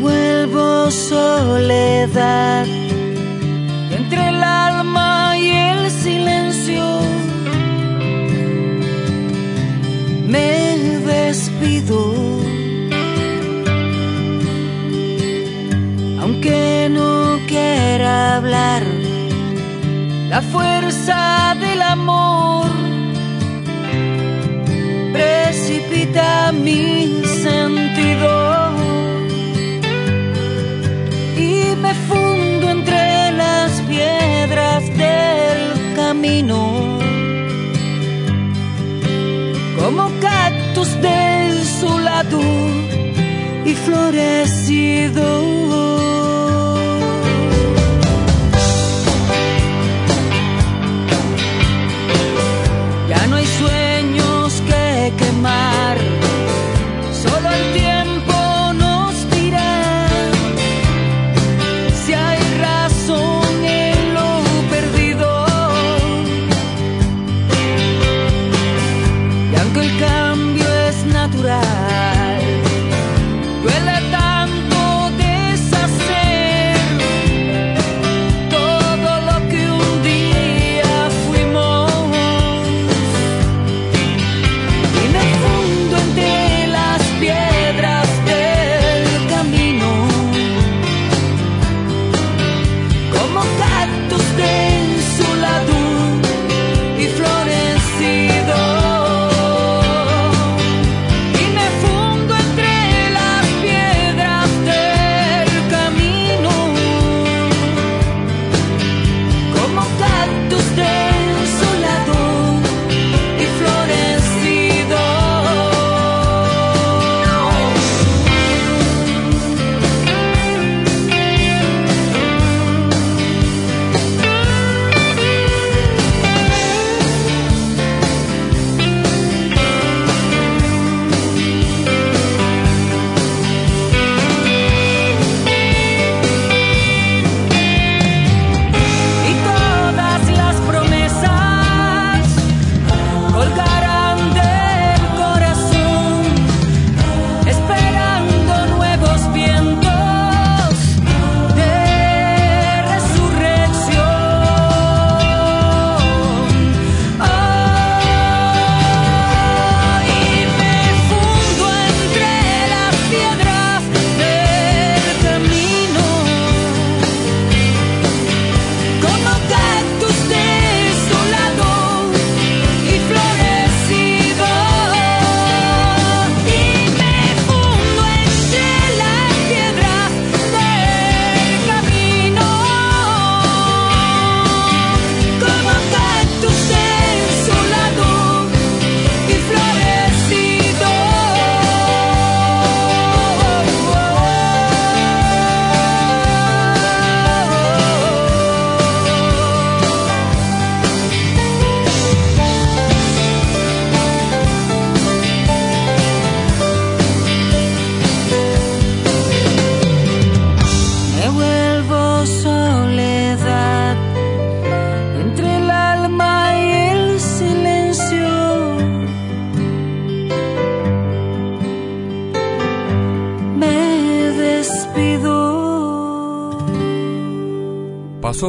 Vuelvo soledad entre el alma y el silencio. Me despido, aunque no quiera hablar. La fuerza del amor precipita mi sentido. Desolado y florecido.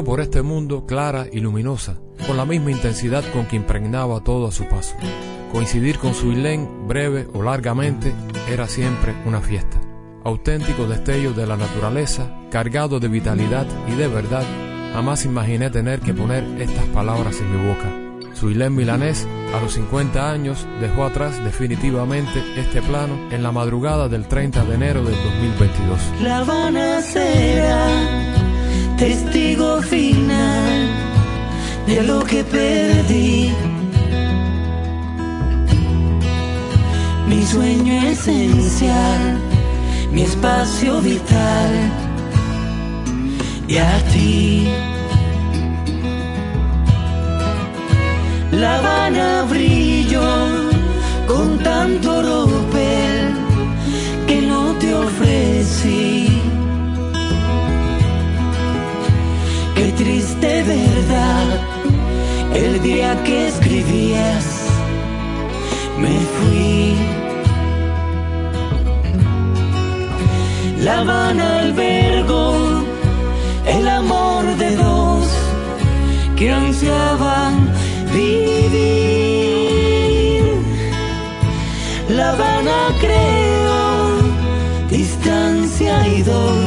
Por este mundo clara y luminosa, con la misma intensidad con que impregnaba todo a su paso. Coincidir con su Ilén, breve o largamente, era siempre una fiesta. Auténtico destello de la naturaleza, cargado de vitalidad y de verdad, jamás imaginé tener que poner estas palabras en mi boca. Su Ilén milanés, a los 50 años, dejó atrás definitivamente este plano en la madrugada del 30 de enero del 2022. La Habana será testigo final de lo que perdí. Mi sueño esencial, mi espacio vital, y a ti. La Habana brilló con tanto ropel que no te ofrecí. Qué triste verdad, el día que escribías me fui. La Habana albergó el amor de dos que ansiaban vivir. La Habana creó distancia y dolor,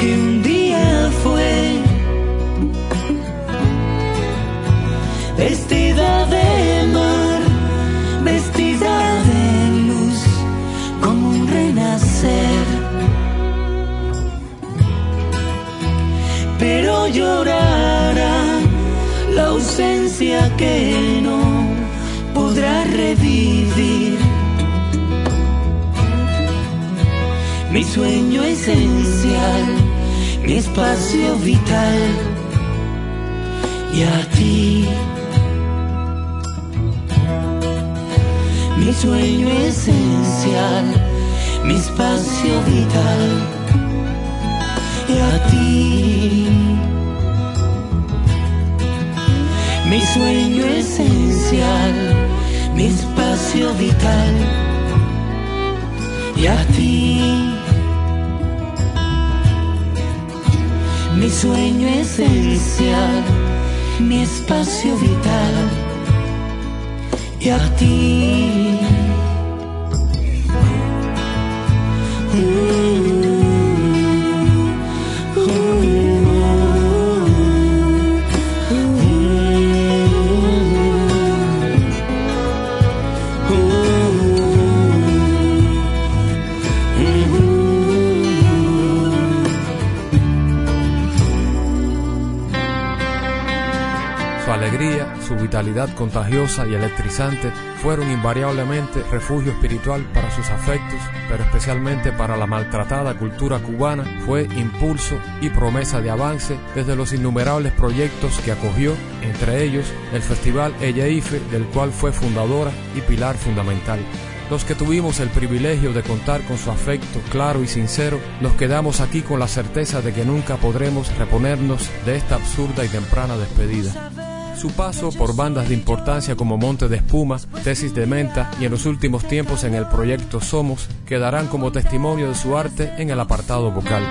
que un día fue. Vestida de mar, vestida de luz, como un renacer. Pero llorará la ausencia que no podrá revivir. Mi sueño esencial, mi espacio vital y a ti. Mi sueño esencial, mi espacio vital y a ti. Mi sueño esencial, mi espacio vital y a ti. Mi sueño esencial, mi espacio vital y a ti. Su contagiosa y electrizante fueron invariablemente refugio espiritual para sus afectos, pero especialmente para la maltratada cultura cubana fue impulso y promesa de avance desde los innumerables proyectos que acogió, entre ellos el Festival Ella Ife, del cual fue fundadora y pilar fundamental. Los que tuvimos el privilegio de contar con su afecto claro y sincero, nos quedamos aquí con la certeza de que nunca podremos reponernos de esta absurda y temprana despedida. Su paso por bandas de importancia como Monte de Espuma, Tesis de Menta y en los últimos tiempos en el proyecto Somos quedarán como testimonio de su arte en el apartado vocal.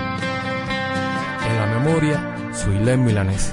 En la memoria, Suilén Milanés.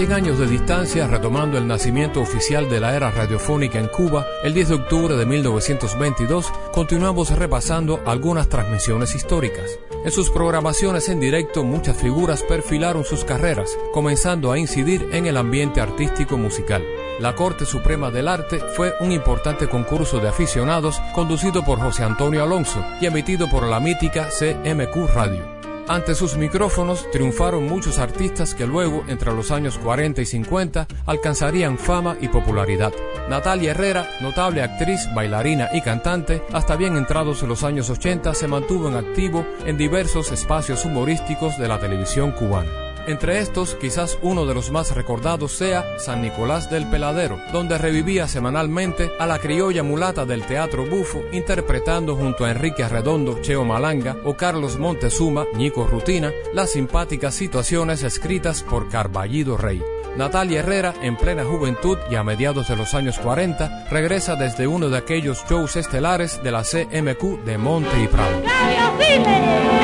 Años de distancia, retomando el nacimiento oficial de la era radiofónica en Cuba, el 10 de octubre de 1922, continuamos repasando algunas transmisiones históricas. En sus programaciones en directo, muchas figuras perfilaron sus carreras, comenzando a incidir en el ambiente artístico musical. La Corte Suprema del Arte fue un importante concurso de aficionados conducido por José Antonio Alonso y emitido por la mítica CMQ Radio. Ante sus micrófonos triunfaron muchos artistas que luego, entre los años 40 y 50, alcanzarían fama y popularidad. Natalia Herrera, notable actriz, bailarina y cantante, hasta bien entrados en los años 80 se mantuvo en activo en diversos espacios humorísticos de la televisión cubana. Entre estos, quizás uno de los más recordados sea San Nicolás del Peladero, donde revivía semanalmente a la criolla mulata del teatro bufo, interpretando junto a Enrique Arredondo, Cheo Malanga o Carlos Montezuma, Nico Rutina, las simpáticas situaciones escritas por Carballido Rey. Natalia Herrera, en plena juventud y a mediados de los años 40, regresa desde uno de aquellos shows estelares de la CMQ de Monte y Prado.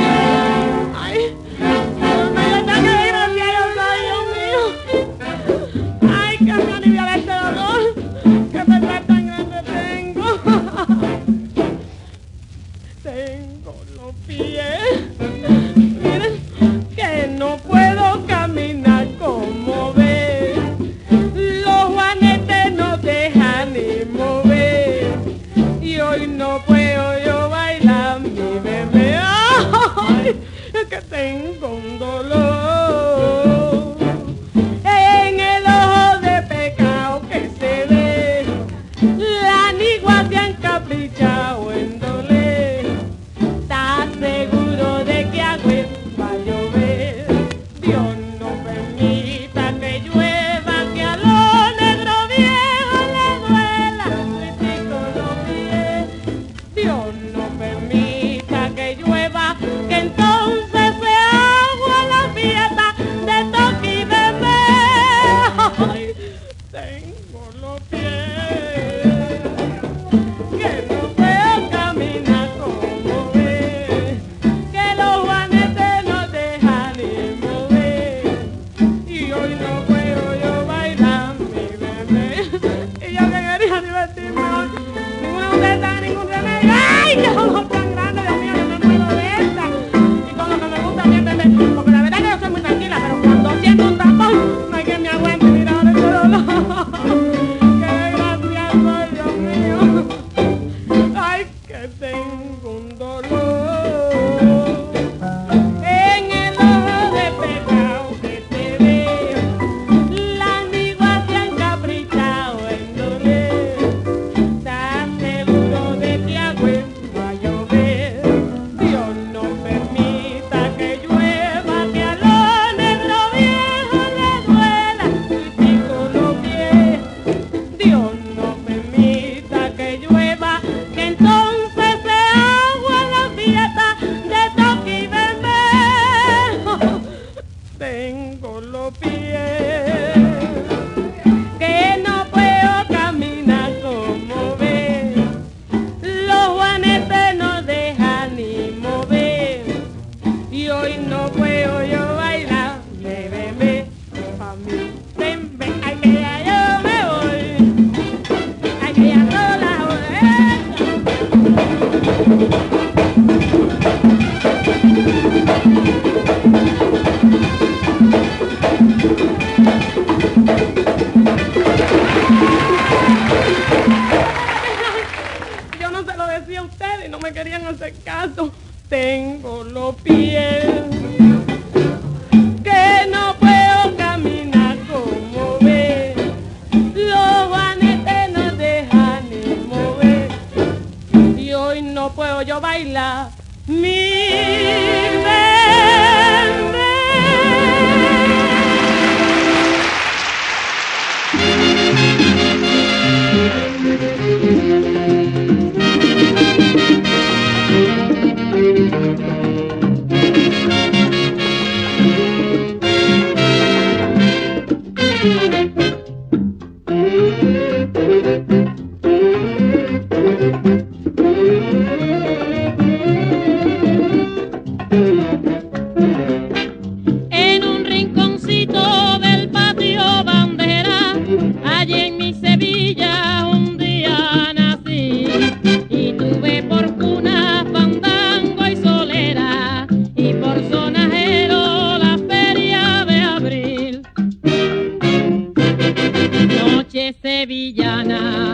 Que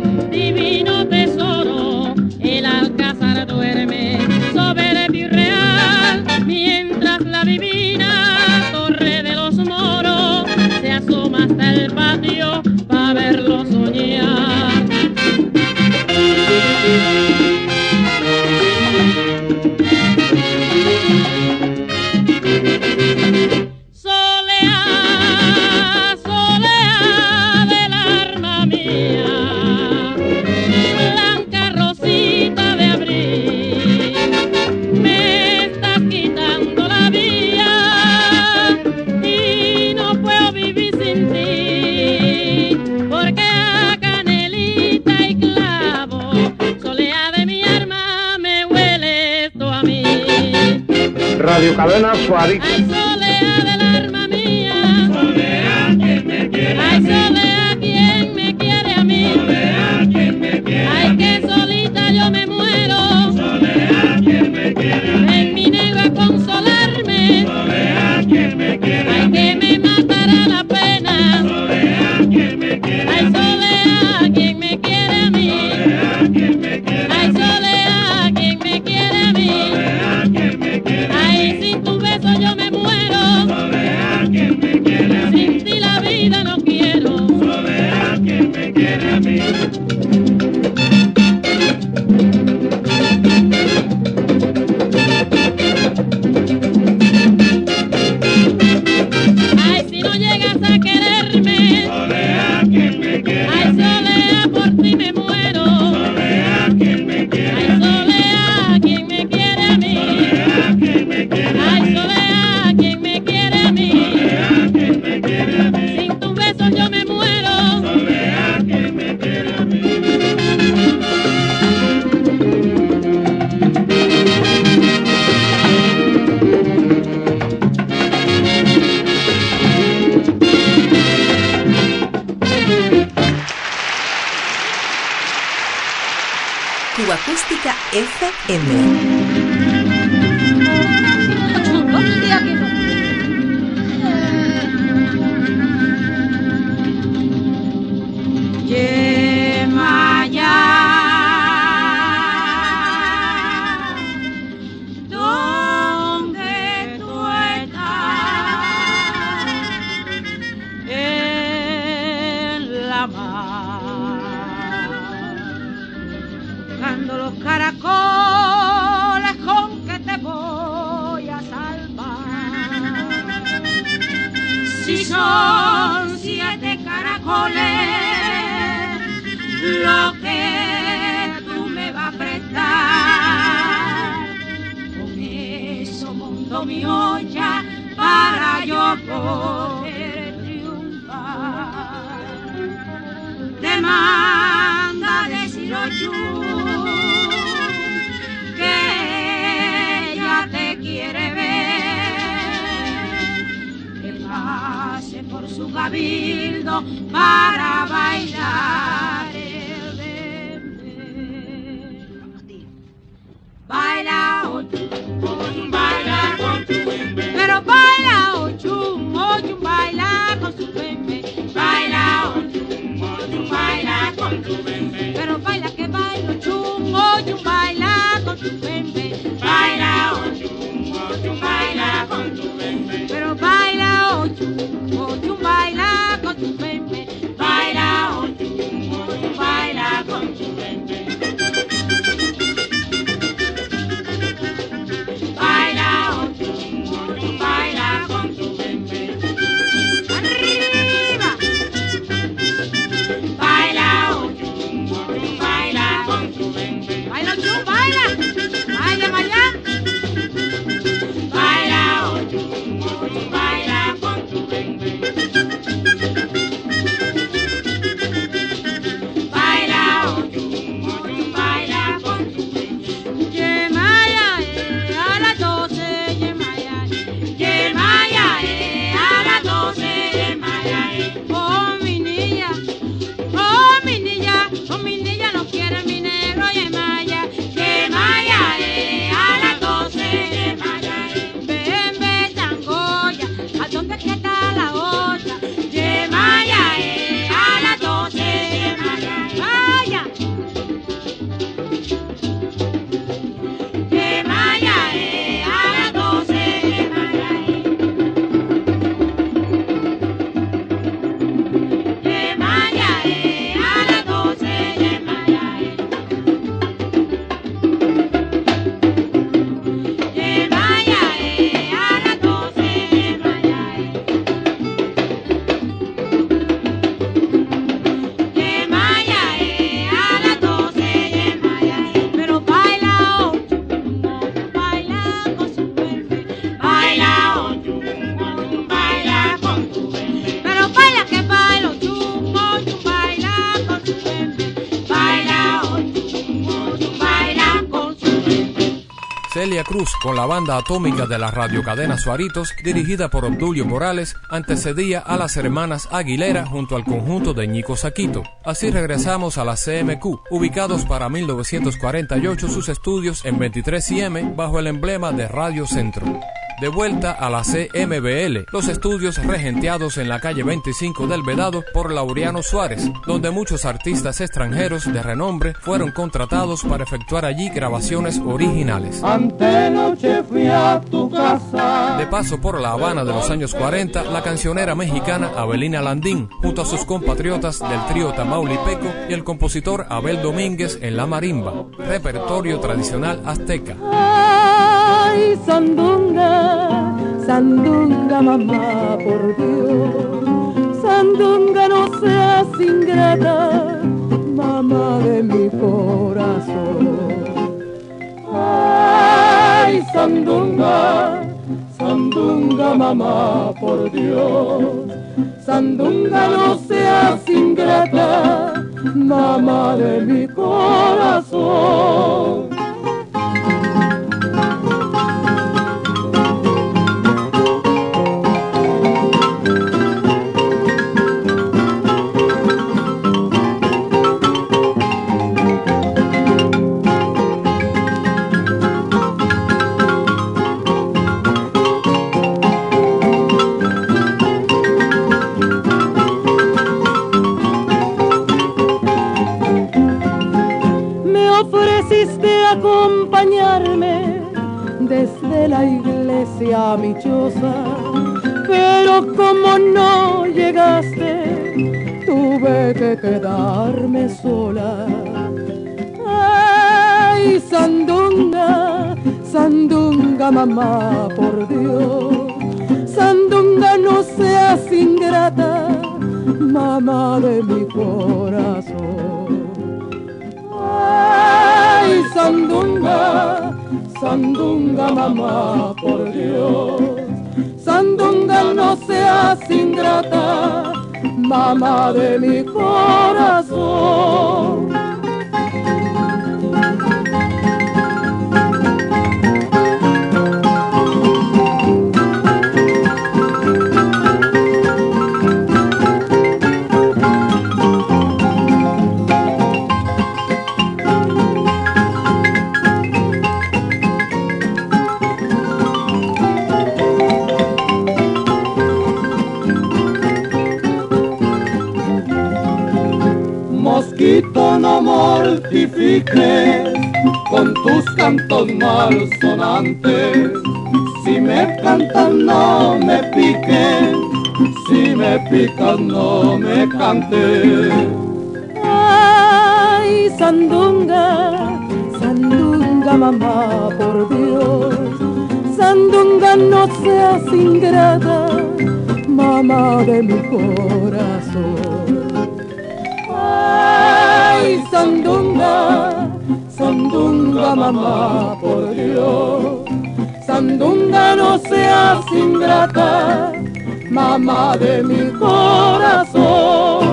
Swati. Para bailar Cruz, con la banda atómica de la radiocadena Suaritos, dirigida por Obdulio Morales, antecedía a las hermanas Aguilera junto al conjunto de Ñico Saquito. Así regresamos a la CMQ, ubicados para 1948 sus estudios en 23 IM bajo el emblema de Radio Centro. De vuelta a la CMBL, los estudios regenteados en la calle 25 del Vedado por Laureano Suárez, donde muchos artistas extranjeros de renombre fueron contratados para efectuar allí grabaciones originales. Antenoche fui a tu casa. De paso por La Habana de los años 40, la cancionera mexicana Abelina Landín, junto a sus compatriotas del trío Tamaulipeco y el compositor Abel Domínguez en la marimba, repertorio tradicional azteca. Ay, sandunga, sandunga, mamá, por Dios. Sandunga, no seas ingrata, mamá de mi corazón. Ay, sandunga, sandunga, mamá, por Dios. Sandunga, no seas ingrata, mamá de mi corazón. Mi choza, pero como no llegaste, tuve que quedarme sola. Ay, sandunga, sandunga, mamá, por Dios, sandunga, no seas ingrata, mamá de mi corazón. Ay, sandunga, sandunga, mamá, Dios. Sandunga, no seas ingrata, mamá de mi corazón. No mortifiques con tus cantos malsonantes. Si me cantas no me piques, si me picas no me cantes. Ay, sandunga, sandunga mamá, por Dios. Sandunga no seas ingrata, mamá de mi corazón. Ay, sandunga, sandunga mamá, por Dios. Sandunga no seas ingrata, mamá de mi corazón.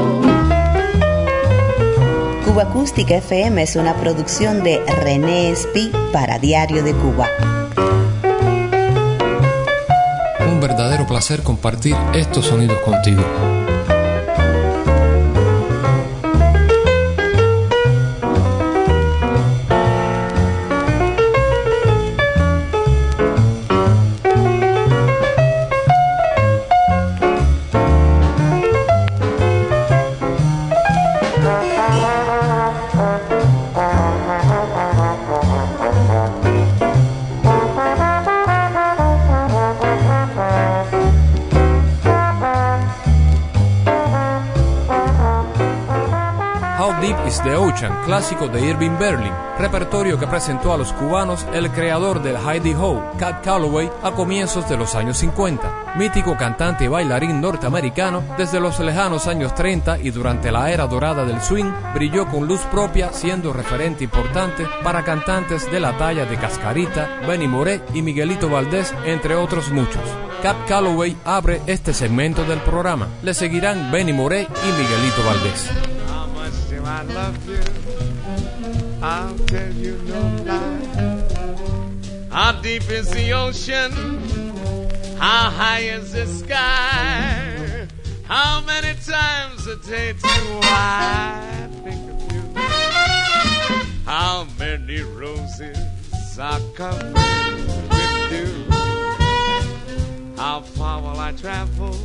Cuba Acústica FM es una producción de René Espi para Diario de Cuba. Un verdadero placer compartir estos sonidos contigo. Clásico de Irving Berlin, repertorio que presentó a los cubanos el creador del Heidi Ho, Cat Calloway, a comienzos de los años 50. Mítico cantante y bailarín norteamericano, desde los lejanos años 30 y durante la era dorada del swing, brilló con luz propia siendo referente importante para cantantes de la talla de Cascarita, Benny Moré y Miguelito Valdés, entre otros muchos. Cat Calloway abre este segmento del programa. Le seguirán Benny Moré y Miguelito Valdés. I love you? I'll tell you no lie. How deep is the ocean? How high is the sky? How many times a day do I think of you? How many roses are covered with dew? How far will I travel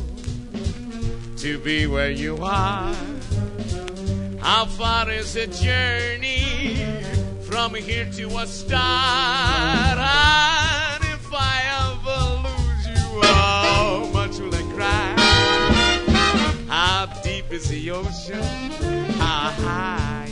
to be where you are? How far is the journey from here to a star? And if I ever lose you, how much will I cry? How deep is the ocean? How high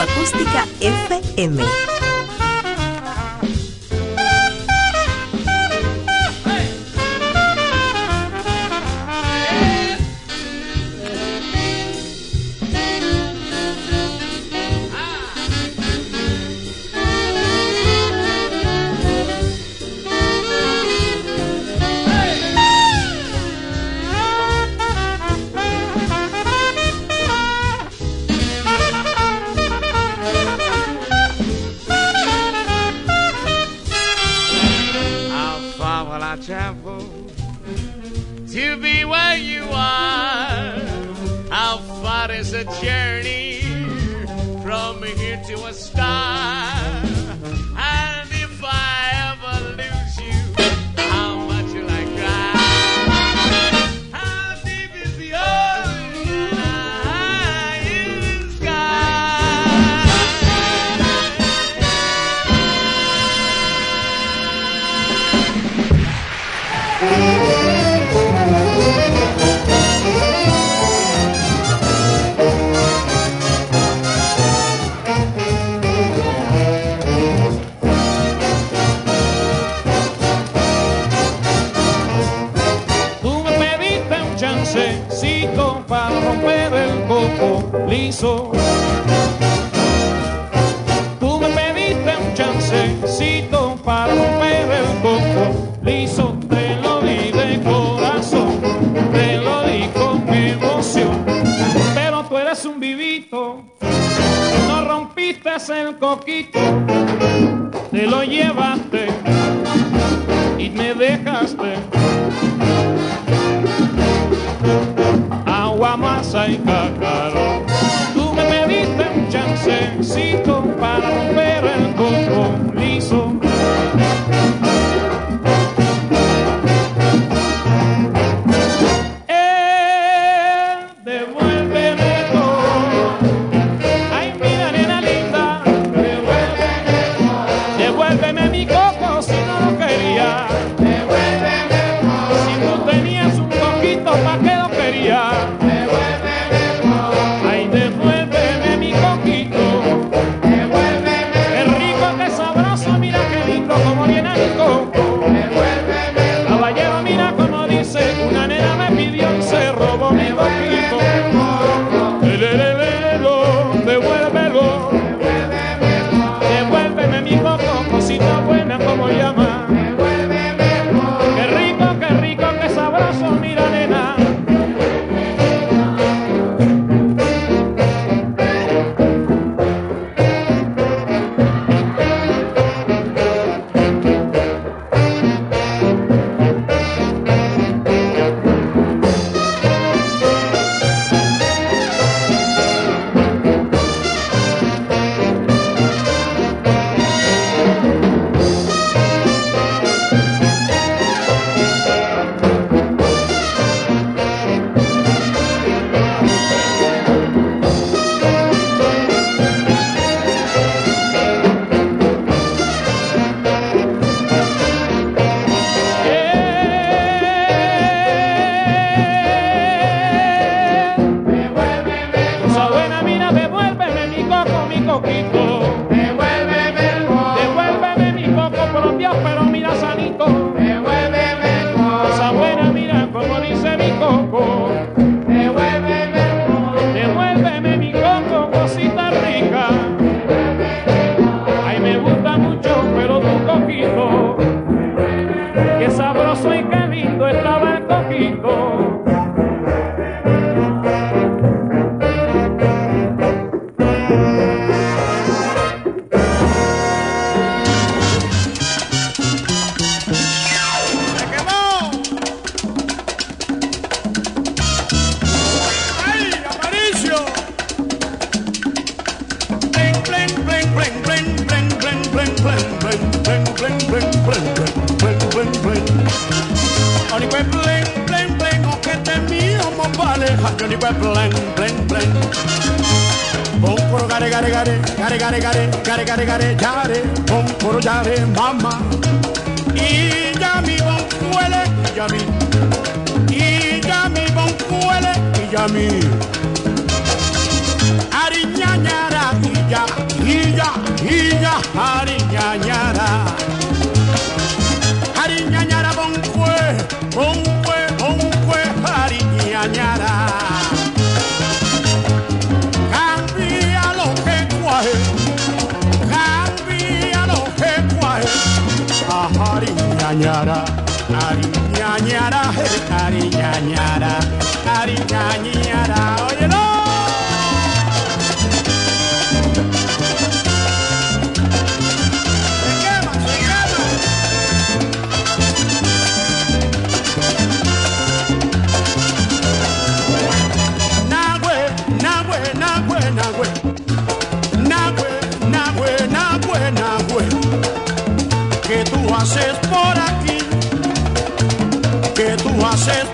Acústica FM.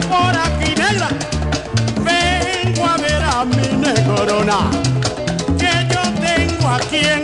por aquí, negra. Vengo a ver a mi negrona, que yo tengo aquí en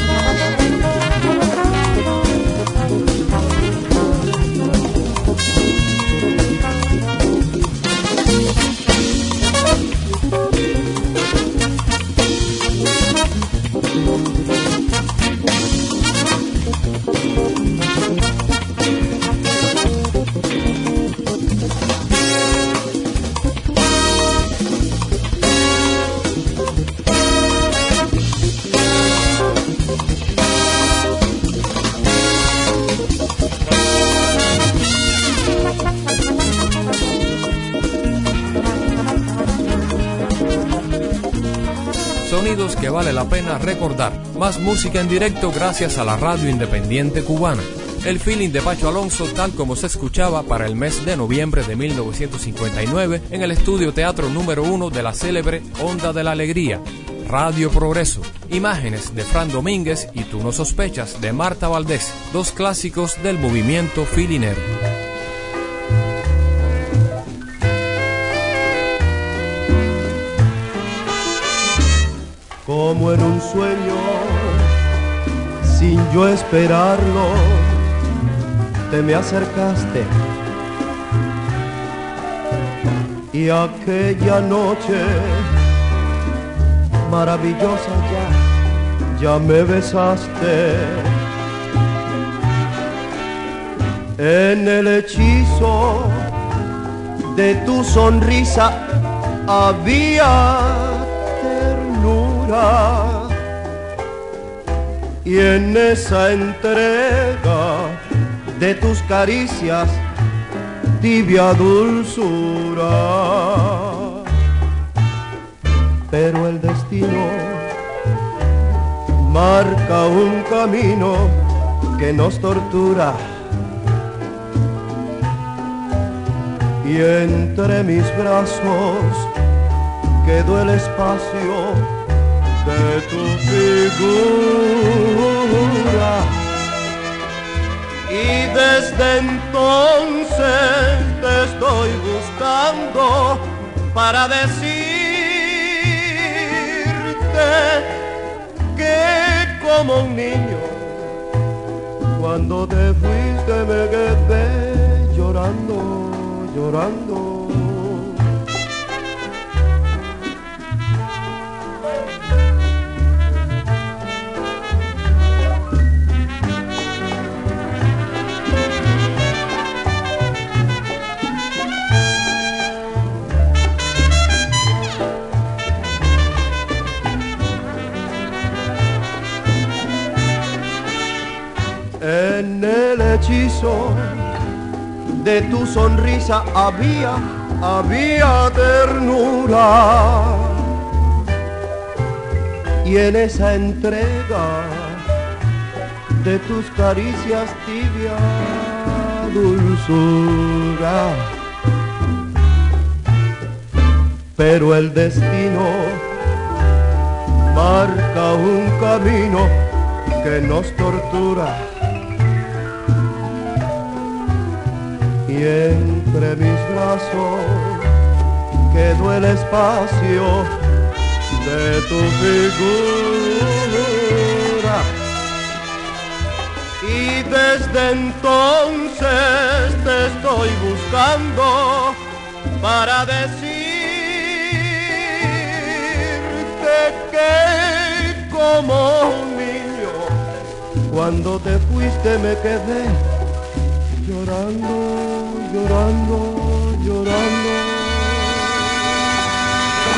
Recordar. Más música en directo gracias a la radio independiente cubana. El feeling de Pacho Alonso tal como se escuchaba para el mes de noviembre de 1959 en el estudio teatro número uno de la célebre Onda de la Alegría, Radio Progreso. Imágenes de Fran Domínguez y Tú no sospechas de Marta Valdés, dos clásicos del movimiento filinero. Como en un sueño, sin yo esperarlo, te me acercaste. Y aquella noche maravillosa ya, ya me besaste. En el hechizo de tu sonrisa había y en esa entrega de tus caricias tibia dulzura. Pero el destino marca un camino que nos tortura. Y entre mis brazos quedó el espacio de tu figura. Y desde entonces te estoy buscando para decirte que como un niño, cuando te fuiste me quedé llorando, llorando de tu sonrisa había, había ternura. Y en esa entrega de tus caricias tibia dulzura. Pero el destino marca un camino que nos tortura y entre mis brazos quedó el espacio de tu figura. Y desde entonces te estoy buscando para decirte que como un niño, cuando te fuiste me quedé llorando llorando, llorando.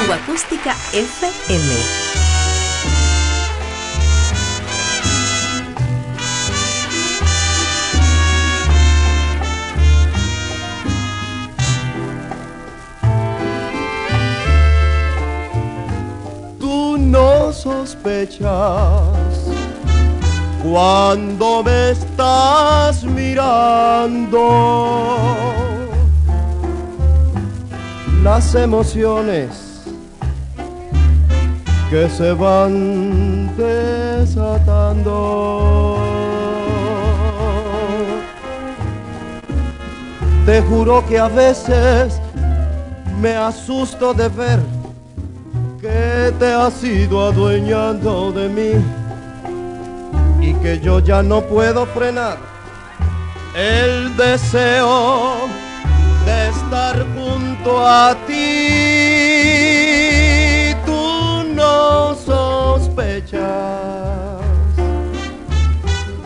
Cuba Acústica FM. Tú no sospechas cuando me estás mirando. Las emociones que se van desatando. Te juro que a veces me asusto de ver que te has ido adueñando de mí que yo ya no puedo frenar el deseo de estar junto a ti. Tú no sospechas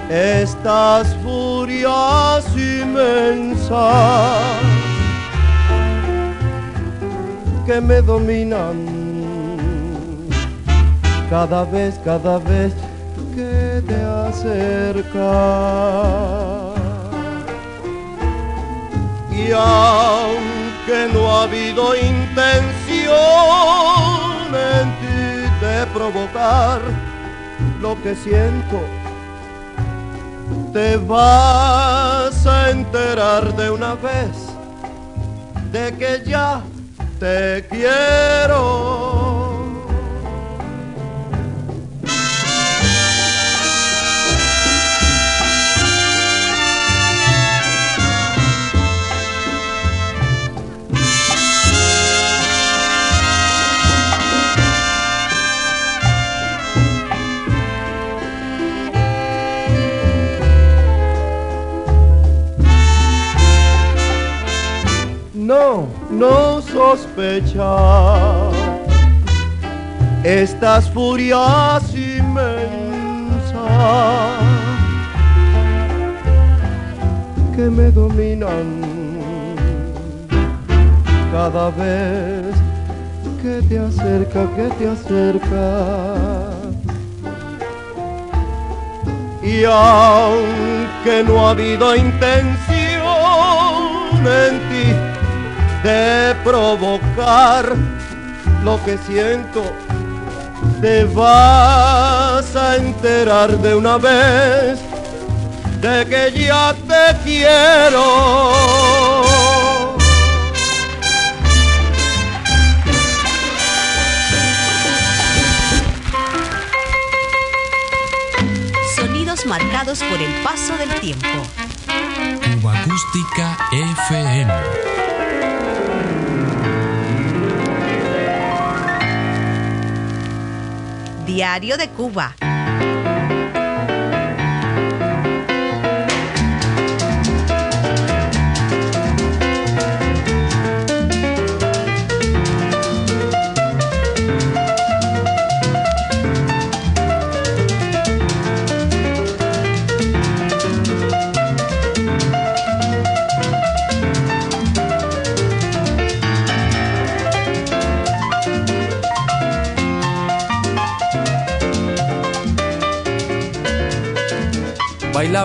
estas furias inmensas que me dominan cada vez, cada vez te acercas. Y aunque no ha habido intención en ti de provocar lo que siento, te vas a enterar de una vez de que ya te quiero. No, no sospecha estas furias inmensas que me dominan cada vez que te acerca, que te acerca. Y aunque no ha habido intención en ti, de provocar lo que siento, te vas a enterar de una vez de que ya te quiero. Sonidos marcados por el paso del tiempo. Cuba Acústica FM. Diario de Cuba.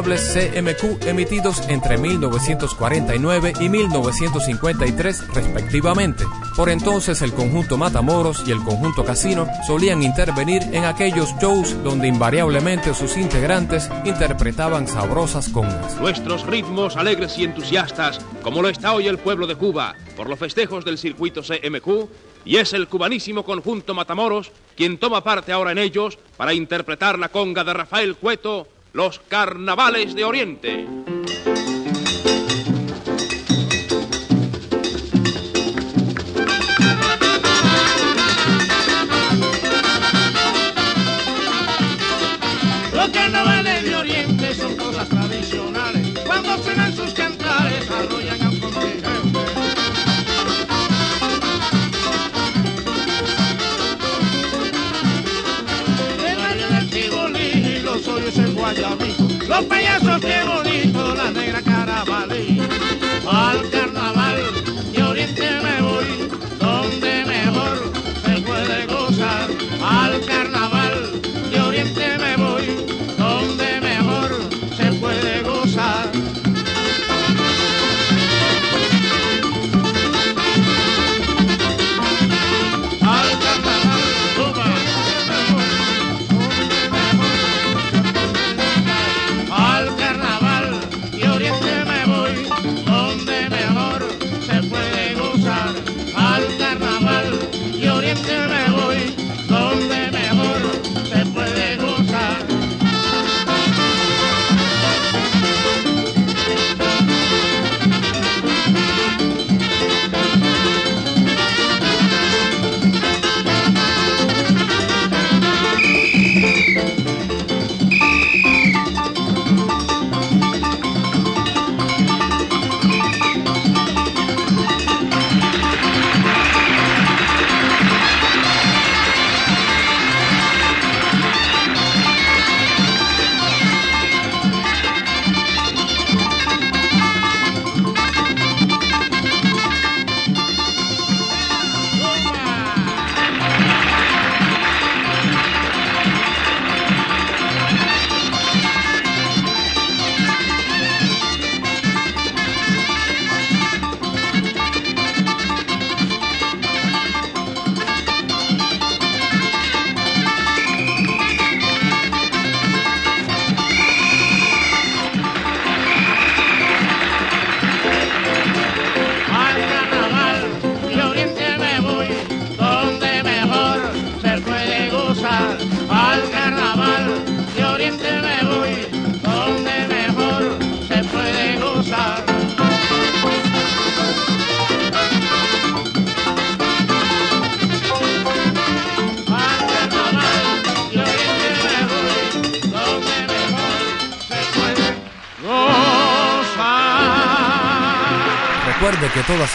CMQ emitidos entre 1949 y 1953 respectivamente. Por entonces el conjunto Matamoros y el conjunto Casino solían intervenir en aquellos shows donde invariablemente sus integrantes interpretaban sabrosas congas. Nuestros ritmos alegres y entusiastas, como lo está hoy el pueblo de Cuba, por los festejos del circuito CMQ, y es el cubanísimo conjunto Matamoros quien toma parte ahora en ellos para interpretar la conga de Rafael Cueto los carnavales de Oriente. Payasos, qué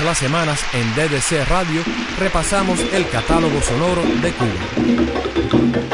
las semanas en DDC Radio repasamos el catálogo sonoro de Cuba.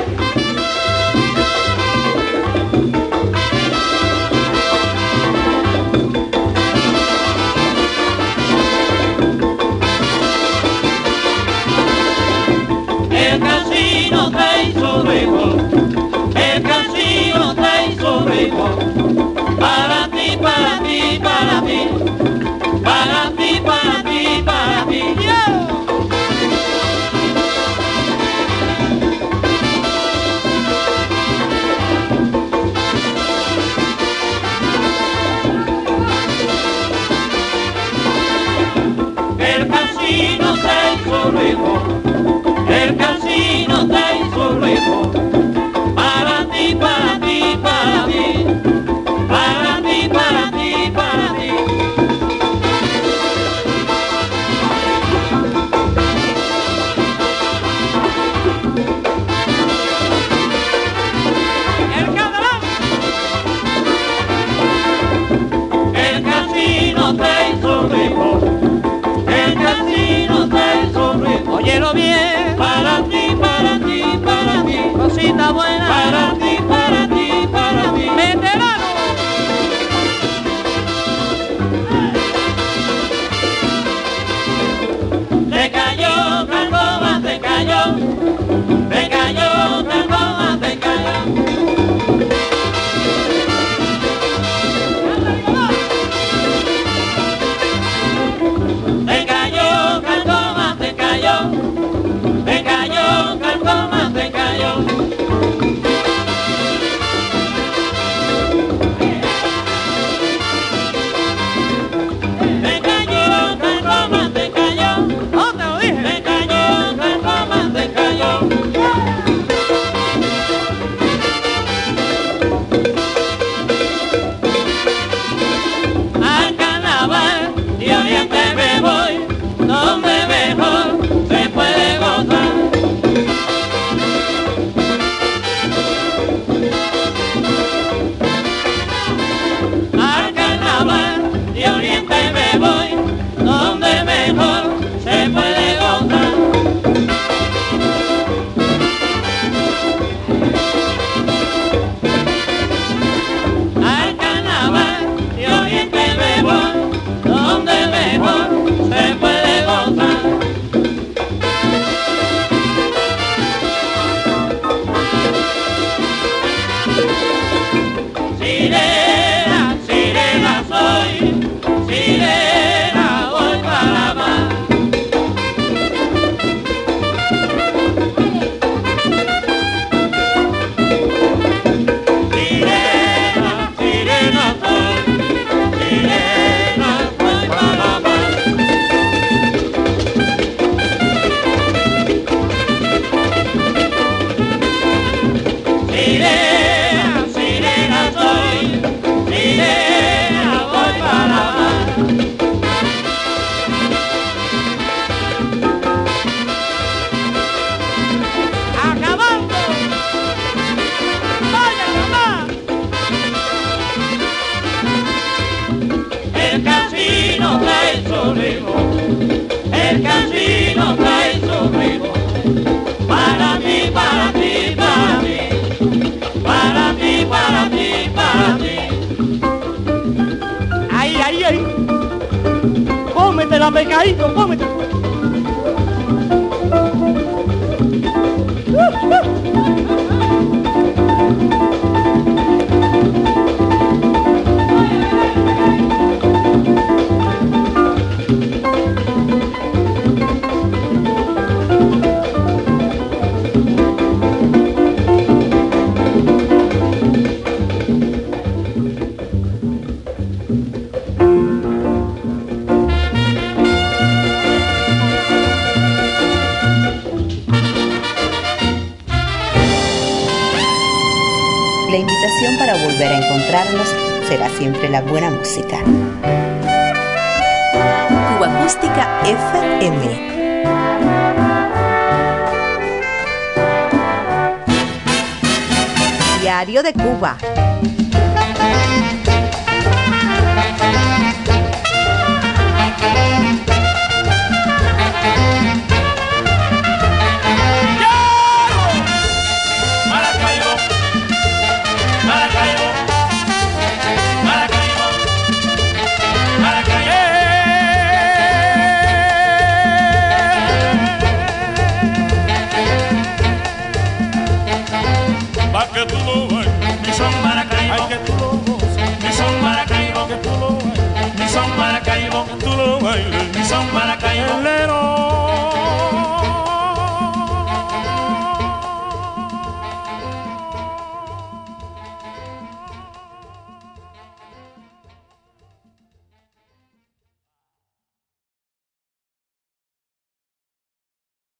Diario